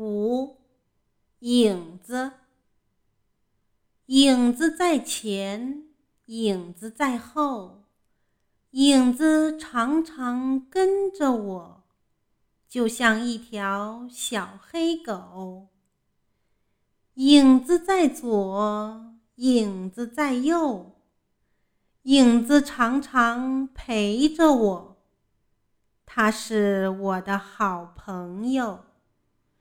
五影子。影子在前影子在后。影子常常跟着我就像一条小黑狗。影子在左影子在右。影子常常陪着我它是我的好朋友。